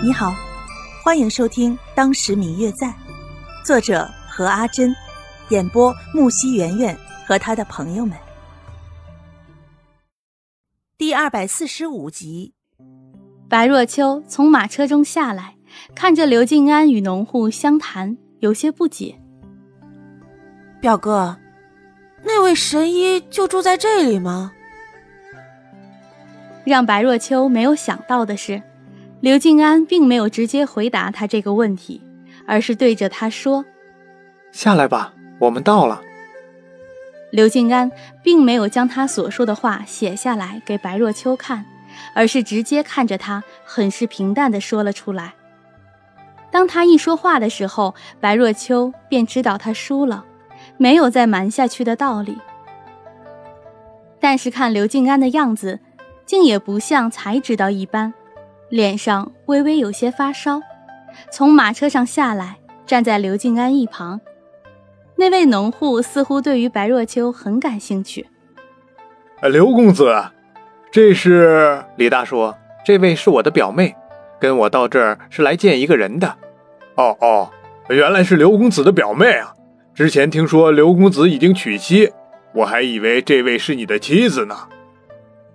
你好，欢迎收听《当时明月在》，作者何阿珍，演播木西圆圆和他的朋友们。第二百四十五集，白若秋从马车中下来，看着刘静安与农户相谈，有些不解。表哥，那位神医就住在这里吗？让白若秋没有想到的是。刘静安并没有直接回答他这个问题，而是对着他说：“下来吧，我们到了。”刘静安并没有将他所说的话写下来给白若秋看，而是直接看着他，很是平淡的说了出来。当他一说话的时候，白若秋便知道他输了，没有再瞒下去的道理。但是看刘静安的样子，竟也不像才知道一般。脸上微微有些发烧，从马车上下来，站在刘静安一旁。那位农户似乎对于白若秋很感兴趣。刘公子，这是李大叔，这位是我的表妹，跟我到这儿是来见一个人的。哦哦，原来是刘公子的表妹啊！之前听说刘公子已经娶妻，我还以为这位是你的妻子呢。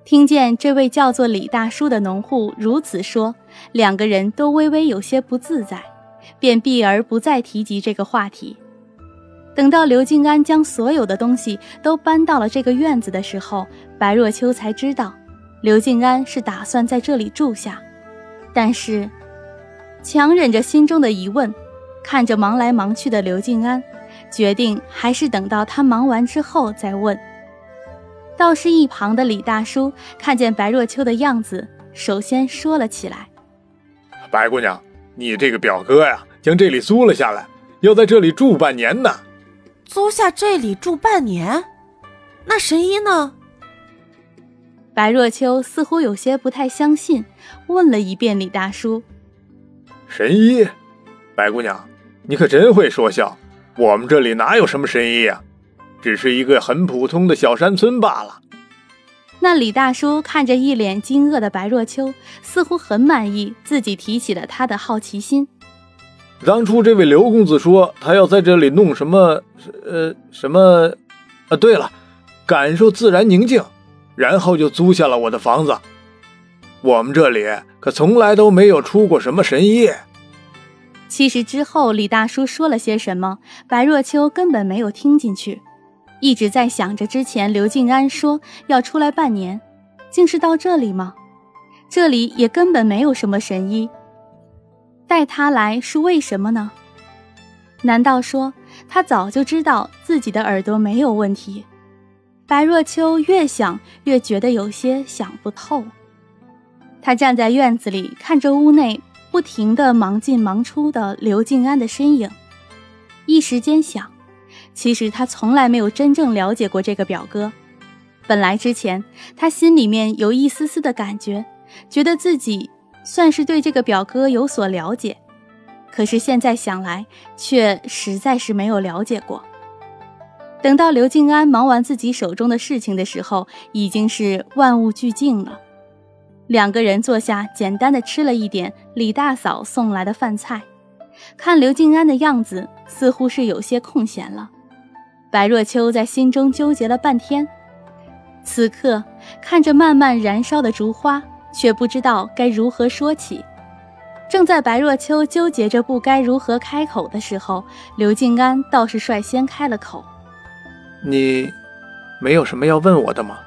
听见这位叫做李大叔的农户如此说，两个人都微微有些不自在，便避而不再提及这个话题。等到刘静安将所有的东西都搬到了这个院子的时候，白若秋才知道，刘静安是打算在这里住下。但是，强忍着心中的疑问，看着忙来忙去的刘静安，决定还是等到他忙完之后再问。倒是一旁的李大叔看见白若秋的样子，首先说了起来：“白姑娘，你这个表哥呀，将这里租了下来，要在这里住半年呢。租下这里住半年？那神医呢？”白若秋似乎有些不太相信，问了一遍李大叔：“神医？白姑娘，你可真会说笑。我们这里哪有什么神医呀？”只是一个很普通的小山村罢了。那李大叔看着一脸惊愕的白若秋，似乎很满意自己提起了他的好奇心。当初这位刘公子说他要在这里弄什么，呃，什么？啊，对了，感受自然宁静，然后就租下了我的房子。我们这里可从来都没有出过什么神医。其实之后李大叔说了些什么，白若秋根本没有听进去。一直在想着之前刘静安说要出来半年，竟是到这里吗？这里也根本没有什么神医，带他来是为什么呢？难道说他早就知道自己的耳朵没有问题？白若秋越想越觉得有些想不透。他站在院子里看着屋内不停的忙进忙出的刘静安的身影，一时间想。其实他从来没有真正了解过这个表哥。本来之前他心里面有一丝丝的感觉，觉得自己算是对这个表哥有所了解。可是现在想来，却实在是没有了解过。等到刘静安忙完自己手中的事情的时候，已经是万物俱静了。两个人坐下，简单的吃了一点李大嫂送来的饭菜。看刘静安的样子，似乎是有些空闲了。白若秋在心中纠结了半天，此刻看着慢慢燃烧的烛花，却不知道该如何说起。正在白若秋纠结着不该如何开口的时候，刘静安倒是率先开了口：“你，没有什么要问我的吗？”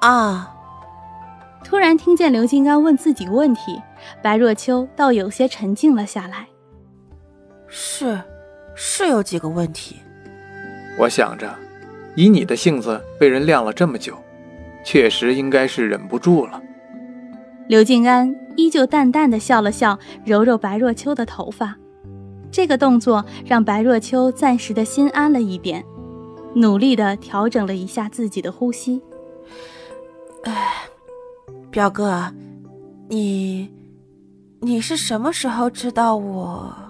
啊！突然听见刘静安问自己问题，白若秋倒有些沉静了下来。是。是有几个问题，我想着，以你的性子被人晾了这么久，确实应该是忍不住了。刘静安依旧淡淡的笑了笑，揉揉白若秋的头发，这个动作让白若秋暂时的心安了一点，努力的调整了一下自己的呼吸。哎，表哥，你，你是什么时候知道我？